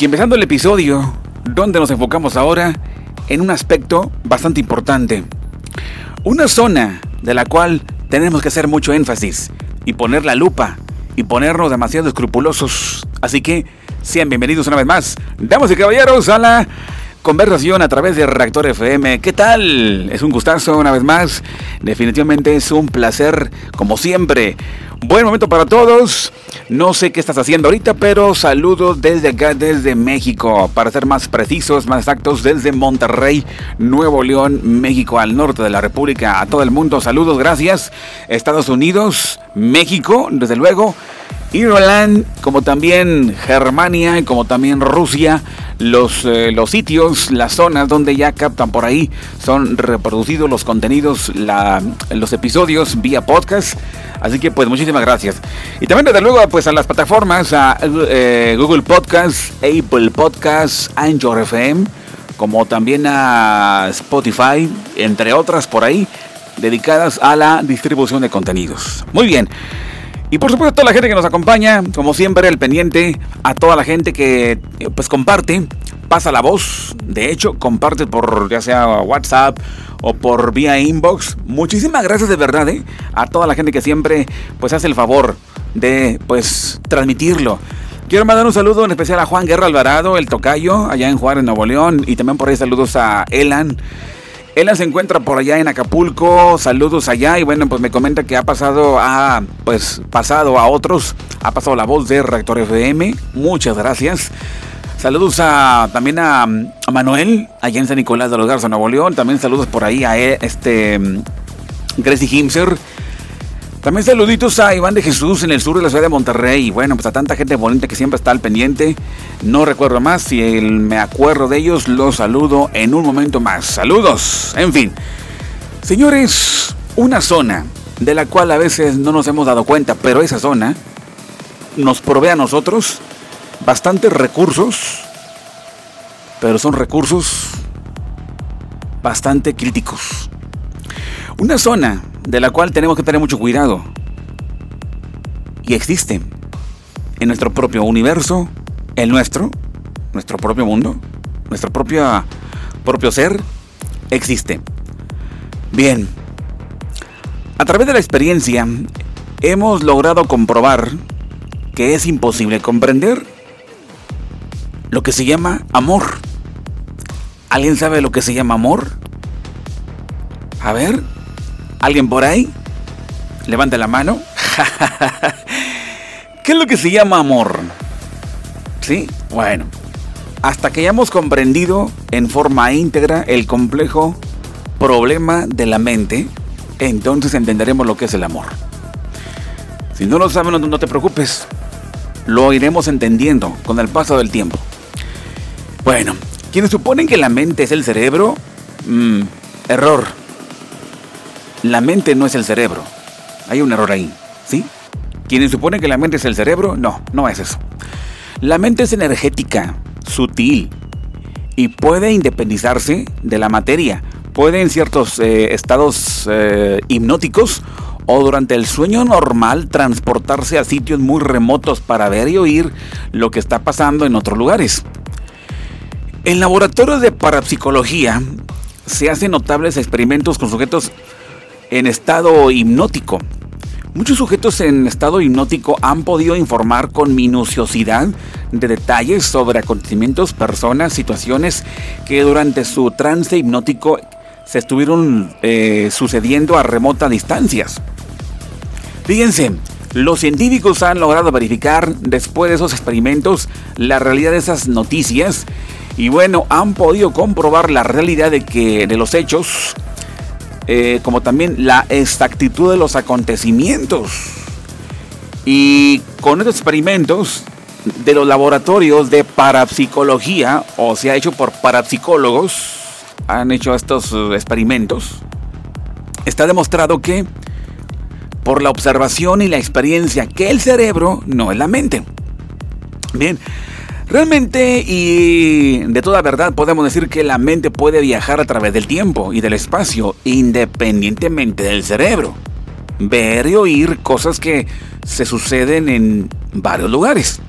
Y empezando el episodio, donde nos enfocamos ahora en un aspecto bastante importante. Una zona de la cual tenemos que hacer mucho énfasis y poner la lupa y ponernos demasiado escrupulosos. Así que sean bienvenidos una vez más, damas y caballeros, a la conversación a través de Reactor FM. ¿Qué tal? Es un gustazo una vez más. Definitivamente es un placer, como siempre. Buen momento para todos. No sé qué estás haciendo ahorita, pero saludos desde acá, desde México. Para ser más precisos, más exactos, desde Monterrey, Nuevo León, México, al norte de la República. A todo el mundo, saludos, gracias. Estados Unidos, México, desde luego. Irland, como también Germania, como también Rusia, los, eh, los sitios, las zonas donde ya captan por ahí, son reproducidos los contenidos, la, los episodios vía podcast. Así que pues muchísimas gracias. Y también desde luego pues a las plataformas, a eh, Google Podcast, Apple Podcast, Anchor FM, como también a Spotify, entre otras por ahí, dedicadas a la distribución de contenidos. Muy bien. Y por supuesto a toda la gente que nos acompaña, como siempre, el pendiente, a toda la gente que pues comparte, pasa la voz, de hecho, comparte por ya sea WhatsApp o por vía inbox. Muchísimas gracias de verdad, ¿eh? a toda la gente que siempre pues hace el favor de pues transmitirlo. Quiero mandar un saludo en especial a Juan Guerra Alvarado, el tocayo, allá en Juárez, Nuevo León, y también por ahí saludos a Elan. Ella se encuentra por allá en Acapulco, saludos allá y bueno, pues me comenta que ha pasado a, pues pasado a otros, ha pasado la voz de Reactor FM, muchas gracias. Saludos a, también a, Manuel, allá en San Nicolás de los Garza, Nuevo León, también saludos por ahí a e, este Gracie Himser también saluditos a Iván de Jesús en el sur de la ciudad de Monterrey. Y bueno, pues a tanta gente bonita que siempre está al pendiente. No recuerdo más. Si me acuerdo de ellos, los saludo en un momento más. Saludos. En fin. Señores, una zona de la cual a veces no nos hemos dado cuenta, pero esa zona nos provee a nosotros bastantes recursos, pero son recursos bastante críticos. Una zona de la cual tenemos que tener mucho cuidado. Y existe en nuestro propio universo, el nuestro, nuestro propio mundo, nuestro propio, propio ser, existe. Bien, a través de la experiencia hemos logrado comprobar que es imposible comprender lo que se llama amor. ¿Alguien sabe lo que se llama amor? A ver, ¿Alguien por ahí? Levante la mano. ¿Qué es lo que se llama amor? ¿Sí? Bueno, hasta que hayamos comprendido en forma íntegra el complejo problema de la mente, entonces entenderemos lo que es el amor. Si no lo sabes, no te preocupes. Lo iremos entendiendo con el paso del tiempo. Bueno, quienes suponen que la mente es el cerebro, mmm, error la mente no es el cerebro. Hay un error ahí, ¿sí? Quienes suponen que la mente es el cerebro, no, no es eso. La mente es energética, sutil y puede independizarse de la materia. Puede en ciertos eh, estados eh, hipnóticos o durante el sueño normal transportarse a sitios muy remotos para ver y oír lo que está pasando en otros lugares. En laboratorios de parapsicología se hacen notables experimentos con sujetos en estado hipnótico. Muchos sujetos en estado hipnótico han podido informar con minuciosidad de detalles sobre acontecimientos, personas, situaciones que durante su trance hipnótico se estuvieron eh, sucediendo a remotas distancias. Fíjense, los científicos han logrado verificar después de esos experimentos la realidad de esas noticias y bueno, han podido comprobar la realidad de que de los hechos eh, como también la exactitud de los acontecimientos. Y con estos experimentos de los laboratorios de parapsicología, o se ha hecho por parapsicólogos, han hecho estos eh, experimentos, está demostrado que por la observación y la experiencia que el cerebro no es la mente. Bien, Realmente y de toda verdad podemos decir que la mente puede viajar a través del tiempo y del espacio independientemente del cerebro. Ver y oír cosas que se suceden en varios lugares.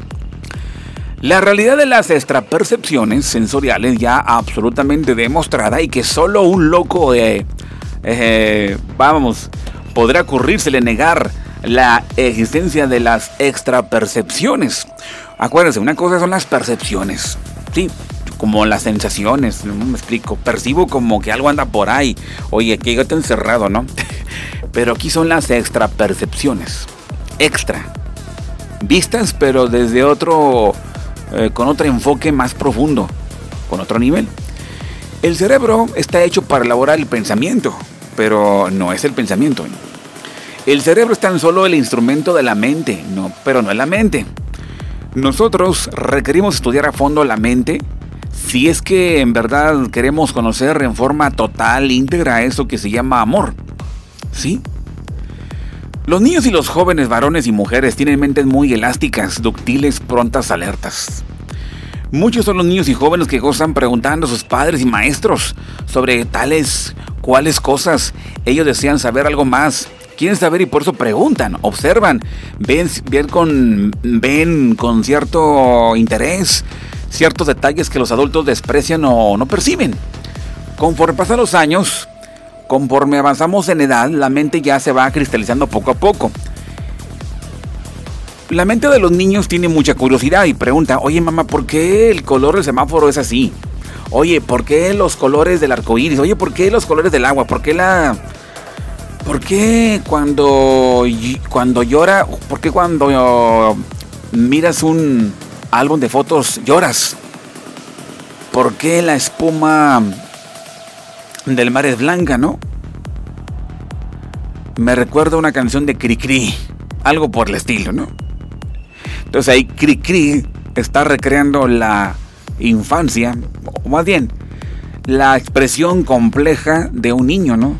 La realidad de las extrapercepciones sensoriales ya absolutamente demostrada y que solo un loco de... Eh, vamos, podrá ocurrírsele negar la existencia de las extrapercepciones. Acuérdense, una cosa son las percepciones, sí, como las sensaciones, no me explico, percibo como que algo anda por ahí, oye, que yo estoy encerrado, ¿no? Pero aquí son las extrapercepciones, extra, vistas pero desde otro eh, con otro enfoque más profundo, con otro nivel. El cerebro está hecho para elaborar el pensamiento, pero no es el pensamiento. El cerebro es tan solo el instrumento de la mente, no, pero no es la mente. Nosotros requerimos estudiar a fondo la mente si es que en verdad queremos conocer en forma total, íntegra, eso que se llama amor. ¿Sí? Los niños y los jóvenes varones y mujeres tienen mentes muy elásticas, ductiles, prontas, alertas. Muchos son los niños y jóvenes que gozan preguntando a sus padres y maestros sobre tales, cuáles cosas. Ellos desean saber algo más. Quieren saber y por eso preguntan, observan, ven, con, ven con cierto interés ciertos detalles que los adultos desprecian o no perciben. Conforme pasan los años, Conforme avanzamos en edad, la mente ya se va cristalizando poco a poco. La mente de los niños tiene mucha curiosidad y pregunta, oye mamá, ¿por qué el color del semáforo es así? Oye, ¿por qué los colores del arco iris? Oye, ¿por qué los colores del agua? ¿Por qué la... ¿Por qué cuando, cuando llora, por qué cuando miras un álbum de fotos lloras? ¿Por qué la espuma del mar es blanca, ¿no? Me recuerda una canción de Cricri, algo por el estilo, ¿no? Entonces ahí Cricri está recreando la infancia, o más bien, la expresión compleja de un niño, ¿no?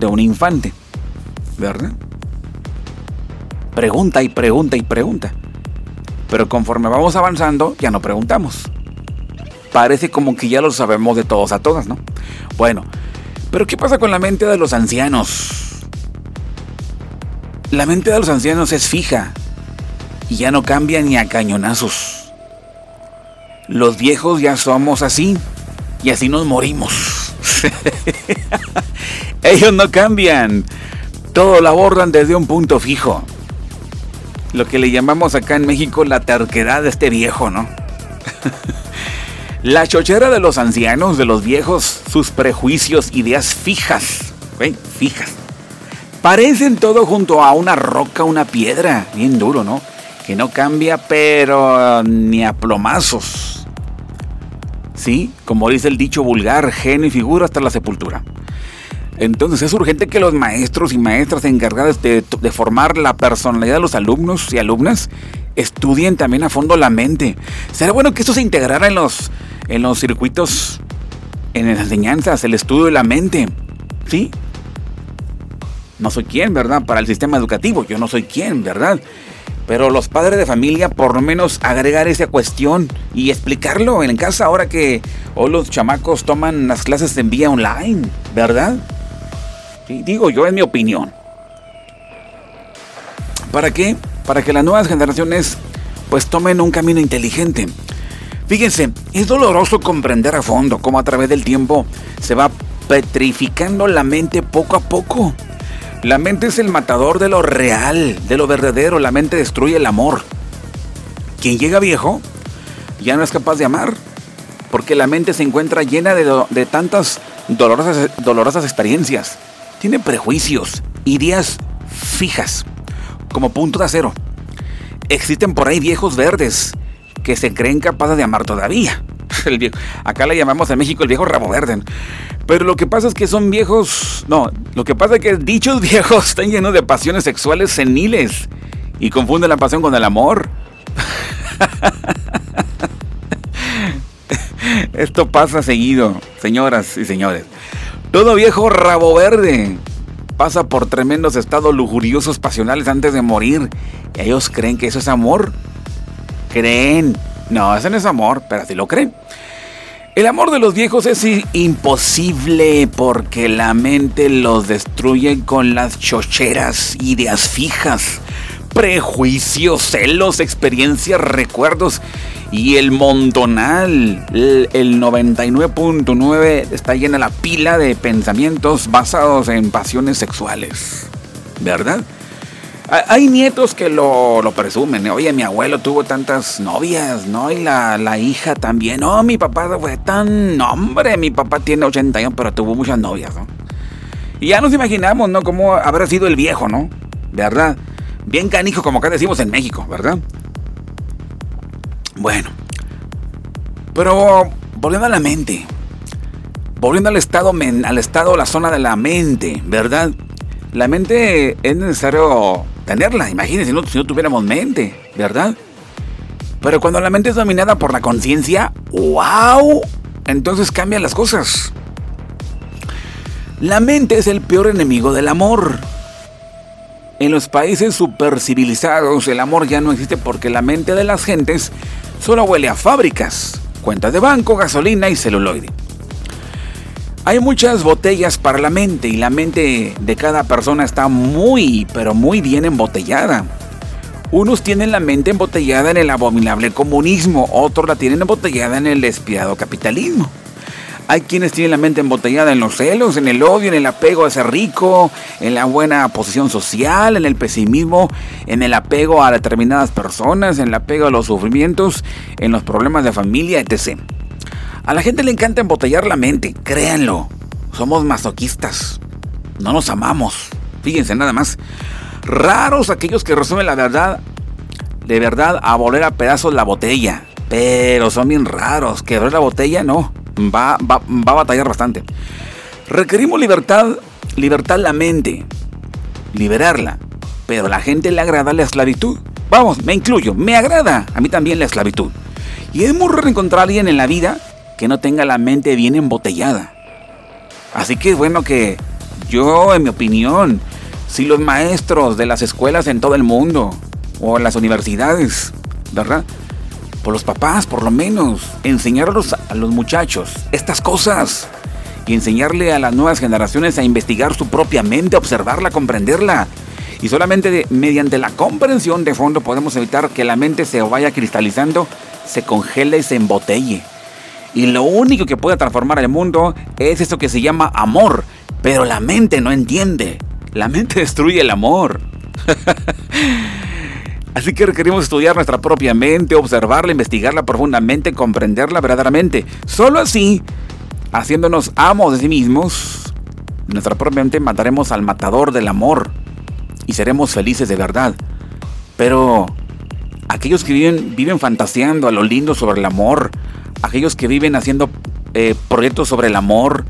De un infante, ¿verdad? Pregunta y pregunta y pregunta. Pero conforme vamos avanzando, ya no preguntamos. Parece como que ya lo sabemos de todos a todas, ¿no? Bueno, pero ¿qué pasa con la mente de los ancianos? La mente de los ancianos es fija y ya no cambia ni a cañonazos. Los viejos ya somos así y así nos morimos. Ellos no cambian. Todo lo abordan desde un punto fijo. Lo que le llamamos acá en México la terquedad de este viejo, ¿no? La chochera de los ancianos, de los viejos, sus prejuicios, ideas fijas, fijas. Parecen todo junto a una roca, una piedra, bien duro, ¿no? Que no cambia, pero ni a plomazos. Sí, como dice el dicho vulgar, genio y figura hasta la sepultura. Entonces es urgente que los maestros y maestras encargados de, formar la personalidad de los alumnos y alumnas estudien también a fondo la mente. Será bueno que esto se integrara en los en los circuitos, en las enseñanzas, el estudio de la mente. ¿Sí? No soy quien, ¿verdad? Para el sistema educativo, yo no soy quien, ¿verdad? Pero los padres de familia, por lo menos agregar esa cuestión y explicarlo en casa ahora que hoy los chamacos toman las clases en vía online, ¿verdad? Digo yo, es mi opinión. ¿Para qué? Para que las nuevas generaciones pues tomen un camino inteligente. Fíjense, es doloroso comprender a fondo cómo a través del tiempo se va petrificando la mente poco a poco. La mente es el matador de lo real, de lo verdadero. La mente destruye el amor. Quien llega viejo ya no es capaz de amar, porque la mente se encuentra llena de, tantas dolorosas, dolorosas experiencias. Tiene prejuicios, ideas fijas, como punto de acero. Existen por ahí viejos verdes que se creen capaces de amar todavía. Acá le llamamos en México el viejo rabo verde. Pero lo que pasa es que son viejos. No, lo que pasa es que dichos viejos están llenos de pasiones sexuales seniles y confunden la pasión con el amor. Esto pasa seguido, señoras y señores. Todo viejo rabo verde pasa por tremendos estados lujuriosos pasionales antes de morir. Y ellos creen que eso es amor creen. No, ese no es amor, pero así lo creen. El amor de los viejos es imposible porque la mente los destruye con las chocheras, ideas fijas, prejuicios, celos, experiencias, recuerdos y el montonal, el, 99.9 está llena la pila de pensamientos basados en pasiones sexuales, ¿verdad? Hay nietos que lo, presumen. Oye, mi abuelo tuvo tantas novias, ¿no? Y la, la hija también. No, mi papá fue tan... hombre, mi papá tiene 80 años, pero tuvo muchas novias, ¿no? Y ya nos imaginamos, ¿no? Cómo habrá sido el viejo, ¿no? ¿Verdad? Bien canijo, como acá decimos en México, ¿verdad? Bueno. Pero volviendo a la mente. Volviendo al estado, al estado, la zona de la mente, ¿verdad? La mente es necesario tenerla. Imagínense si no, tuviéramos mente, ¿verdad? Pero cuando la mente es dominada por la conciencia, ¡wow! Entonces cambian las cosas. La mente es el peor enemigo del amor. En los países supercivilizados el amor ya no existe porque la mente de las gentes solo huele a fábricas, cuentas de banco, gasolina y celuloide. Hay muchas botellas para la mente y la mente de cada persona está muy, pero muy bien embotellada. Unos tienen la mente embotellada en el abominable comunismo, otros la tienen embotellada en el despiadado capitalismo. Hay quienes tienen la mente embotellada en los celos, en el odio, en el apego a ser rico, en la buena posición social, en el pesimismo, en el apego a determinadas personas, en el apego a los sufrimientos, en los problemas de familia, etc. A la gente le encanta embotellar la mente, créanlo. Somos masoquistas. No nos amamos. Fíjense nada más. Raros aquellos que resumen la verdad, de verdad, a volver a pedazos la botella. Pero son bien raros. Quebrar la botella no. Va, va, va a batallar bastante. Requerimos libertad, libertad la mente. Liberarla. Pero a la gente le agrada la esclavitud. Vamos, me incluyo, me agrada a mí también la esclavitud. Y es muy encontrar a alguien en la vida que no tenga la mente bien embotellada. Así que es bueno que yo, en mi opinión, si los maestros de las escuelas en todo el mundo, o las universidades, ¿verdad? Por los papás, por lo menos, enseñarlos a los muchachos estas cosas y enseñarle a las nuevas generaciones a investigar su propia mente, observarla, comprenderla. Y solamente mediante la comprensión de fondo podemos evitar que la mente se vaya cristalizando, se congele y se embotelle. Y lo único que puede transformar el mundo es eso que se llama amor. Pero la mente no entiende. La mente destruye el amor. Así que requerimos estudiar nuestra propia mente, observarla, investigarla profundamente, comprenderla verdaderamente. Solo así, haciéndonos amos de sí mismos, nuestra propia mente mataremos al matador del amor y seremos felices de verdad. Pero aquellos que viven, viven fantaseando a lo lindo sobre el amor, aquellos que viven haciendo eh, proyectos sobre el amor,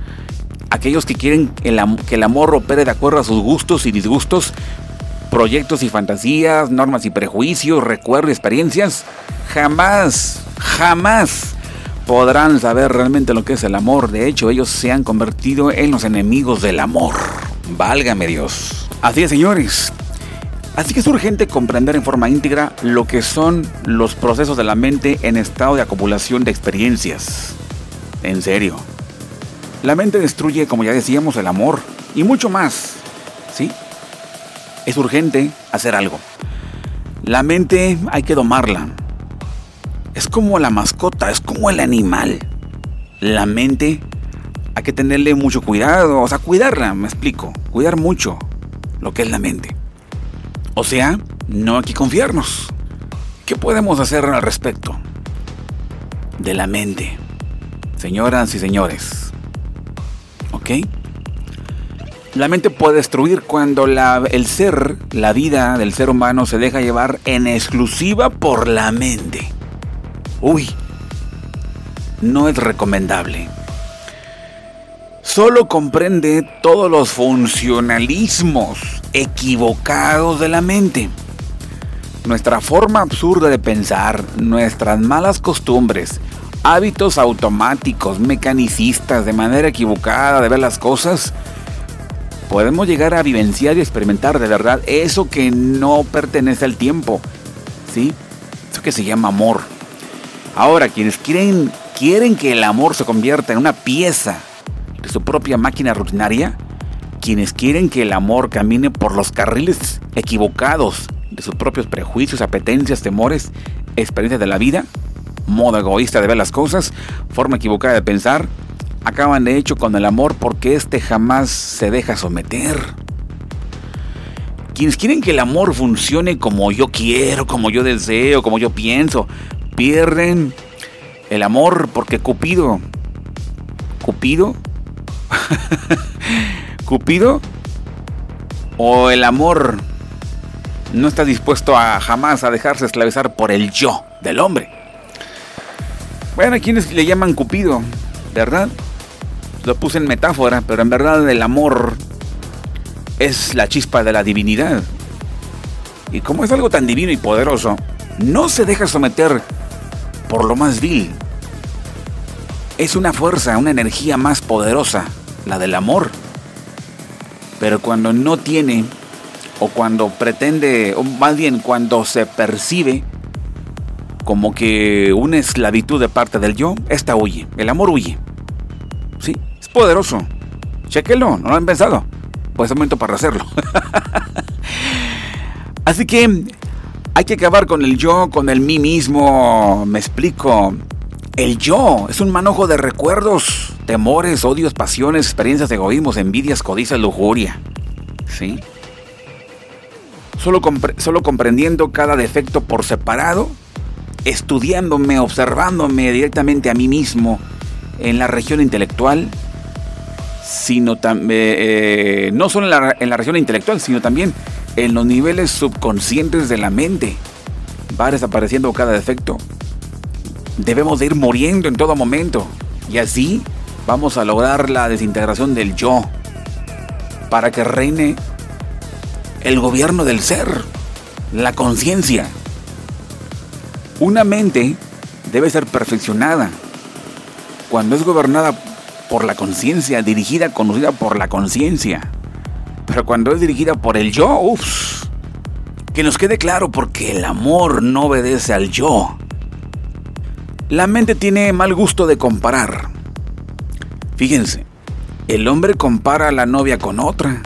aquellos que quieren que el amor opere de acuerdo a sus gustos y disgustos, proyectos y fantasías, normas y prejuicios, recuerdos y experiencias, jamás, jamás podrán saber realmente lo que es el amor. De hecho, ellos se han convertido en los enemigos del amor. Válgame Dios. Así es, señores. Así que es urgente comprender en forma íntegra lo que son los procesos de la mente en estado de acumulación de experiencias. En serio. La mente destruye, como ya decíamos, el amor y mucho más. ¿Sí? Es urgente hacer algo. La mente hay que domarla. Es como la mascota, es como el animal. La mente hay que tenerle mucho cuidado, o sea, cuidarla, me explico. Cuidar mucho lo que es la mente. O sea, no hay que confiarnos. ¿Qué podemos hacer al respecto? De la mente. Señoras y señores. ¿Ok? La mente puede destruir cuando el ser, la vida del ser humano se deja llevar en exclusiva por la mente. Uy, no es recomendable. Solo comprende todos los funcionalismos equivocados de la mente. Nuestra forma absurda de pensar, nuestras malas costumbres, hábitos automáticos, mecanicistas, de manera equivocada de ver las cosas, podemos llegar a vivenciar y experimentar de verdad eso que no pertenece al tiempo. ¿Sí? Eso que se llama amor. Ahora, quienes quieren, quieren que el amor se convierta en una pieza de su propia máquina rutinaria, quienes quieren que el amor camine por los carriles equivocados de sus propios prejuicios, apetencias, temores, experiencias de la vida, modo egoísta de ver las cosas, forma equivocada de pensar, acaban de hecho con el amor porque éste jamás se deja someter. Quienes quieren que el amor funcione como yo quiero, como yo deseo, como yo pienso, pierden el amor porque Cupido, Cupido, Cupido o el amor no está dispuesto a jamás a dejarse esclavizar por el yo del hombre. Bueno, quienes le llaman Cupido, ¿verdad? Lo puse en metáfora, pero en verdad el amor es la chispa de la divinidad. Y como es algo tan divino y poderoso, no se deja someter por lo más vil. Es una fuerza, una energía más poderosa, la del amor. Pero cuando no tiene, o cuando pretende, o más bien cuando se percibe como que una esclavitud de parte del yo, esta huye, el amor huye. Sí, poderoso. Chequelo, no lo han pensado. Pues es momento para hacerlo. Así que hay que acabar con el yo, con el mí mismo. Me explico. El yo es un manojo de recuerdos, temores, odios, pasiones, experiencias, egoísmos, envidias, codicia, lujuria. ¿Sí? Solo, solo comprendiendo cada defecto por separado, estudiándome, observándome directamente a mí mismo en la región intelectual, sino también, eh, no solo en la, en la región intelectual, sino también en los niveles subconscientes de la mente. Va desapareciendo cada defecto debemos de ir muriendo en todo momento. Y así vamos a lograr la desintegración del yo. Para que reine el gobierno del ser, la conciencia. Una mente debe ser perfeccionada. Cuando es gobernada por la conciencia, dirigida, conducida por la conciencia. Pero cuando es dirigida por el yo, que nos quede claro porque el amor no obedece al yo. La mente tiene mal gusto de comparar. Fíjense, el hombre compara a la novia con otra.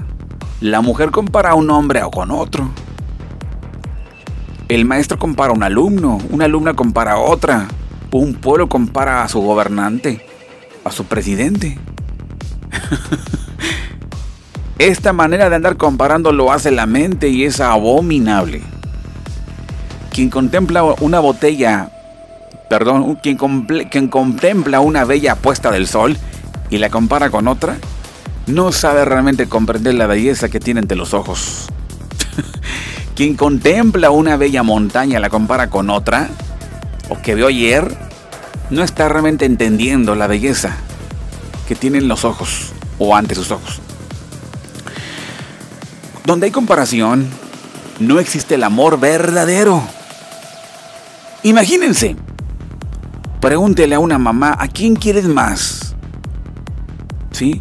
La mujer compara a un hombre o con otro. El maestro compara a un alumno, una alumna compara a otra. Un pueblo compara a su gobernante, a su presidente. Esta manera de andar comparando lo hace la mente y es abominable. Quien contempla una botella perdón, quien, contempla una bella puesta del sol y la compara con otra, no sabe realmente comprender la belleza que tiene entre los ojos. quien contempla una bella montaña la compara con otra, o que vio ayer, no está realmente entendiendo la belleza que tienen los ojos o ante sus ojos. Donde hay comparación, no existe el amor verdadero. Imagínense, Pregúntele a una mamá, ¿a quién quieres más? ¿Sí?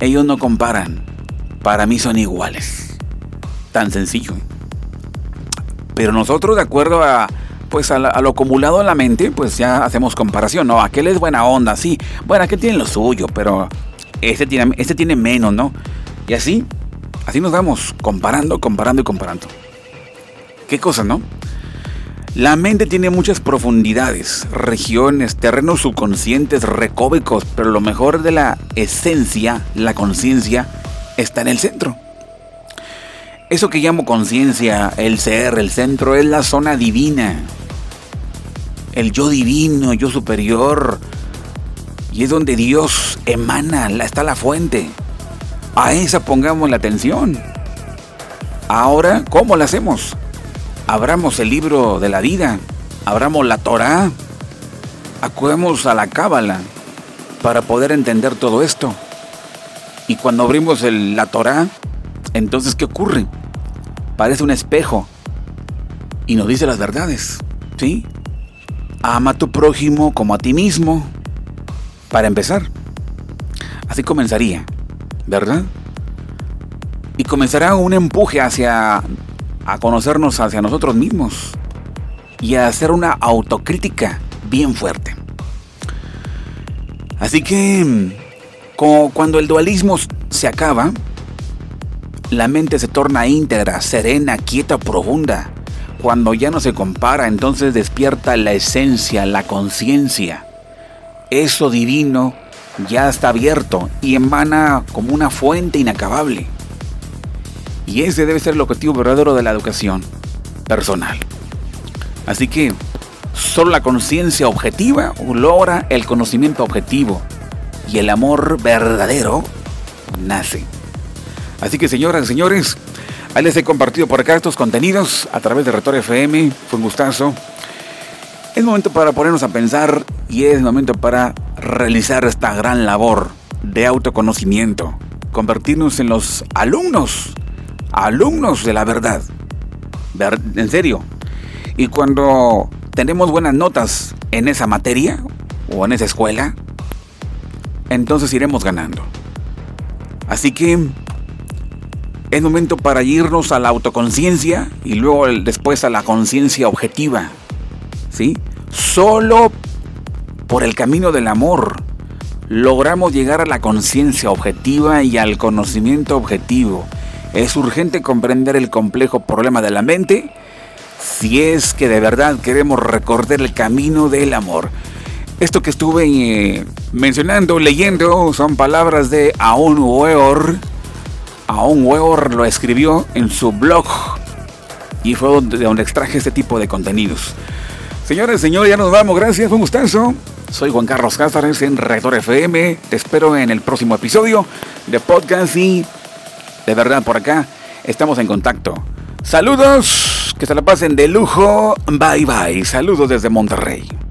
Ellos no comparan. Para mí son iguales. Tan sencillo. Pero nosotros, de acuerdo a, pues a, lo acumulado en la mente, pues ya hacemos comparación, ¿no? Aquel es buena onda, sí. Bueno, aquel tiene lo suyo, pero este tiene, este tiene menos, ¿no? Y así, así nos vamos comparando, comparando y comparando. Qué cosa, ¿no? La mente tiene muchas profundidades, regiones, terrenos subconscientes, recóbicos, pero lo mejor de la esencia, la conciencia, está en el centro. Eso que llamo conciencia, el ser, el centro, es la zona divina. El yo divino, yo superior. Y es donde Dios emana, está la fuente. A esa pongamos la atención. Ahora, ¿cómo la hacemos? abramos el libro de la vida, abramos la Torah, acudamos a la Cábala para poder entender todo esto. Y cuando abrimos la Torah, entonces ¿qué ocurre? Parece un espejo y nos dice las verdades, ¿sí? Ama a tu prójimo como a ti mismo. Para empezar, así comenzaría, ¿verdad? Y comenzará un empuje hacia a conocernos hacia nosotros mismos y a hacer una autocrítica bien fuerte. Así que cuando el dualismo se acaba, la mente se torna íntegra, serena, quieta, profunda. Cuando ya no se compara, entonces despierta la esencia, la conciencia. Eso divino ya está abierto y emana como una fuente inacabable. Y ese debe ser el objetivo verdadero de la educación personal. Así que solo la conciencia objetiva logra el conocimiento objetivo y el amor verdadero nace. Así que señoras y señores, ahí les he compartido por acá estos contenidos a través de Retor FM. Fue un gustazo. Es momento para ponernos a pensar y es momento para realizar esta gran labor de autoconocimiento. Convertirnos en los alumnos, alumnos de la verdad. En serio. Y cuando tenemos buenas notas en esa materia o en esa escuela, entonces iremos ganando. Así que es momento para irnos a la autoconciencia y luego después a la conciencia objetiva. ¿Sí? Solo por el camino del amor logramos llegar a la conciencia objetiva y al conocimiento objetivo. Es urgente comprender el complejo problema de la mente si es que de verdad queremos recordar el camino del amor. Esto que estuve eh, mencionando, leyendo, son palabras de Aon Weor. Aon Weor lo escribió en su blog y fue de donde extraje este tipo de contenidos. Señores, señores, ya nos vamos. Gracias, fue un gustazo. Soy Juan Carlos Cázares en Rector FM. Te espero en el próximo episodio de podcast y de verdad por acá estamos en contacto. Saludos, que se la pasen de lujo. Bye bye. Saludos desde Monterrey.